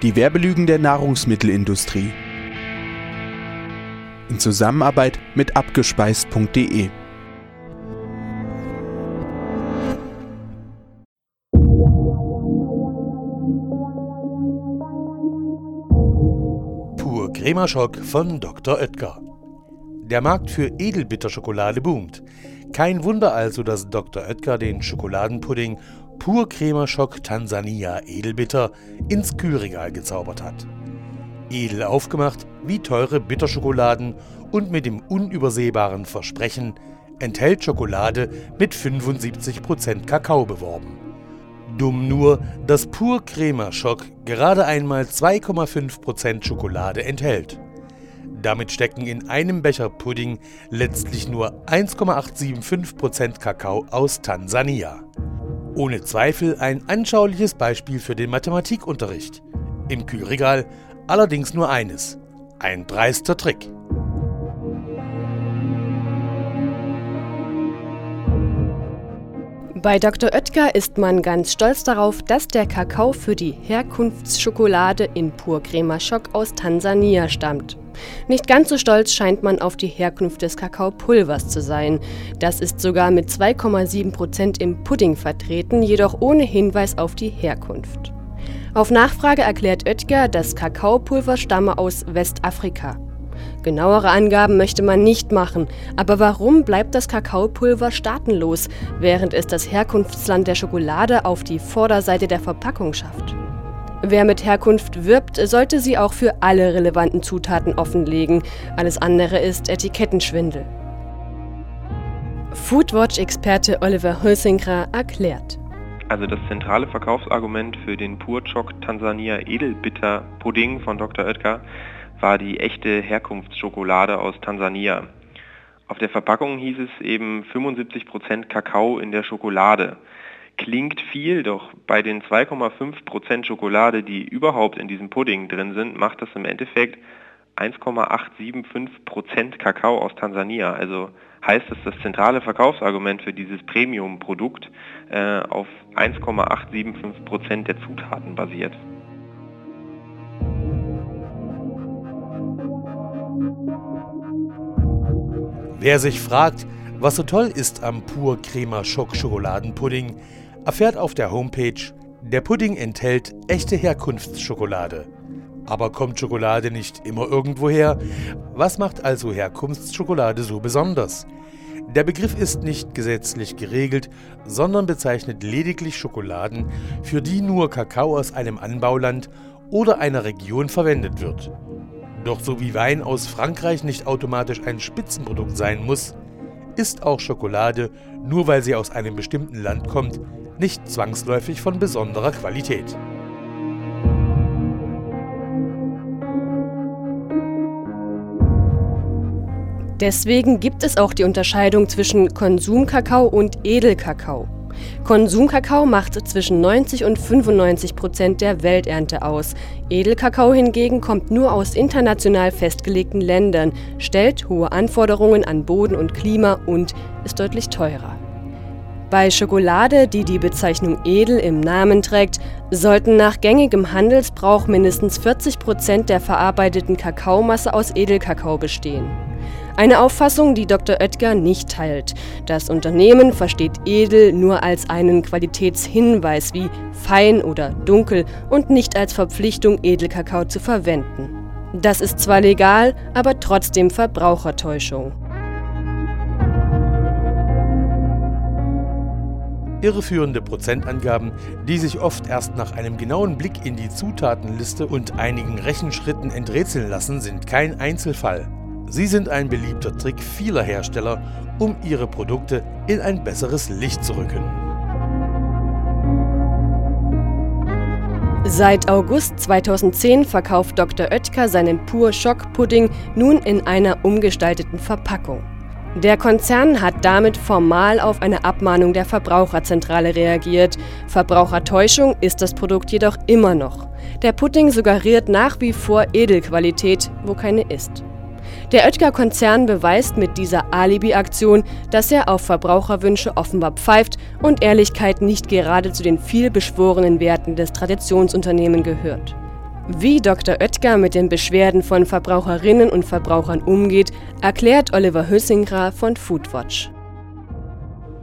Die Werbelügen der Nahrungsmittelindustrie. In Zusammenarbeit mit abgespeist.de. Pur Cremaschock von Dr. Oetker. Der Markt für Edelbitterschokolade boomt. Kein Wunder also, dass Dr. Oetker den Schokoladenpudding Pur Cremaschock Tansania Edelbitter ins Kühlregal gezaubert hat. Edel aufgemacht, wie teure Bitterschokoladen und mit dem unübersehbaren Versprechen, enthält Schokolade mit 75% Kakao beworben. Dumm nur, dass Pur Crema Schock gerade einmal 2,5% Schokolade enthält. Damit stecken in einem Becher Pudding letztlich nur 1,875% Kakao aus Tansania. Ohne Zweifel ein anschauliches Beispiel für den Mathematikunterricht. Im Kühlregal allerdings nur eines. Ein dreister Trick. Bei Dr. Oetker ist man ganz stolz darauf, dass der Kakao für die Herkunftsschokolade in Purcrema Schock aus Tansania stammt. Nicht ganz so stolz scheint man auf die Herkunft des Kakaopulvers zu sein. Das ist sogar mit 2,7 Prozent im Pudding vertreten, jedoch ohne Hinweis auf die Herkunft. Auf Nachfrage erklärt Oetker, das Kakaopulver stamme aus Westafrika. Genauere Angaben möchte man nicht machen, aber warum bleibt das Kakaopulver staatenlos, während es das Herkunftsland der Schokolade auf die Vorderseite der Verpackung schafft? Wer mit Herkunft wirbt, sollte sie auch für alle relevanten Zutaten offenlegen. Alles andere ist Etikettenschwindel. Foodwatch-Experte Oliver Hölsinger erklärt. Also das zentrale Verkaufsargument für den Purchok Tansania Edelbitter Pudding von Dr. Oetker war die echte Herkunftsschokolade aus Tansania. Auf der Verpackung hieß es eben 75% Kakao in der Schokolade. Klingt viel, doch bei den 2,5% Schokolade, die überhaupt in diesem Pudding drin sind, macht das im Endeffekt 1,875% Kakao aus Tansania. Also heißt es, das zentrale Verkaufsargument für dieses Premium-Produkt äh, auf 1,875% der Zutaten basiert. Wer sich fragt, was so toll ist am Pur Crema Schock Schokoladenpudding, erfährt auf der Homepage, der Pudding enthält echte Herkunftsschokolade. Aber kommt Schokolade nicht immer irgendwo her? Was macht also Herkunftsschokolade so besonders? Der Begriff ist nicht gesetzlich geregelt, sondern bezeichnet lediglich Schokoladen, für die nur Kakao aus einem Anbauland oder einer Region verwendet wird. Doch so wie Wein aus Frankreich nicht automatisch ein Spitzenprodukt sein muss, ist auch Schokolade, nur weil sie aus einem bestimmten Land kommt, nicht zwangsläufig von besonderer Qualität. Deswegen gibt es auch die Unterscheidung zwischen Konsumkakao und Edelkakao. Konsumkakao macht zwischen 90 und 95 Prozent der Welternte aus. Edelkakao hingegen kommt nur aus international festgelegten Ländern, stellt hohe Anforderungen an Boden und Klima und ist deutlich teurer. Bei Schokolade, die die Bezeichnung edel im Namen trägt, sollten nach gängigem Handelsbrauch mindestens 40 Prozent der verarbeiteten Kakaomasse aus Edelkakao bestehen. Eine Auffassung, die Dr. Oetker nicht teilt. Das Unternehmen versteht edel nur als einen Qualitätshinweis wie fein oder dunkel und nicht als Verpflichtung, Edelkakao zu verwenden. Das ist zwar legal, aber trotzdem Verbrauchertäuschung. Irreführende Prozentangaben, die sich oft erst nach einem genauen Blick in die Zutatenliste und einigen Rechenschritten enträtseln lassen, sind kein Einzelfall. Sie sind ein beliebter Trick vieler Hersteller, um ihre Produkte in ein besseres Licht zu rücken. Seit August 2010 verkauft Dr. Oetker seinen Pur Schock Pudding nun in einer umgestalteten Verpackung. Der Konzern hat damit formal auf eine Abmahnung der Verbraucherzentrale reagiert. Verbrauchertäuschung ist das Produkt jedoch immer noch. Der Pudding suggeriert nach wie vor Edelqualität, wo keine ist. Der Oetker-Konzern beweist mit dieser Alibi-Aktion, dass er auf Verbraucherwünsche offenbar pfeift und Ehrlichkeit nicht gerade zu den viel beschworenen Werten des Traditionsunternehmens gehört. Wie Dr. Oetker mit den Beschwerden von Verbraucherinnen und Verbrauchern umgeht, erklärt Oliver Hüssinger von Foodwatch.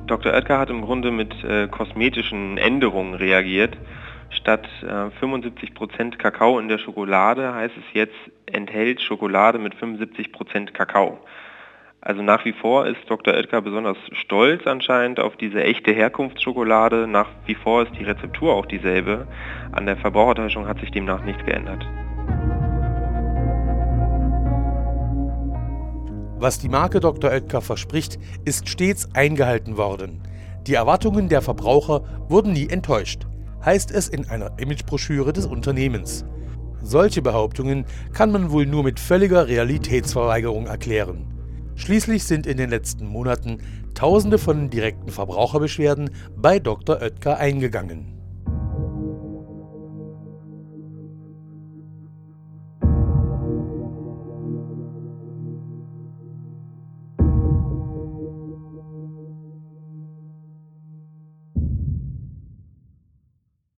Dr. Oetker hat im Grunde mit äh, kosmetischen Änderungen reagiert. Statt äh, 75% Kakao in der Schokolade heißt es jetzt, enthält Schokolade mit 75% Kakao. Also nach wie vor ist Dr. Oetker besonders stolz anscheinend auf diese echte Herkunftsschokolade. Nach wie vor ist die Rezeptur auch dieselbe. An der Verbrauchertäuschung hat sich demnach nichts geändert. Was die Marke Dr. Oetker verspricht, ist stets eingehalten worden. Die Erwartungen der Verbraucher wurden nie enttäuscht, heißt es in einer Imagebroschüre des Unternehmens. Solche Behauptungen kann man wohl nur mit völliger Realitätsverweigerung erklären. Schließlich sind in den letzten Monaten Tausende von direkten Verbraucherbeschwerden bei Dr. Oetker eingegangen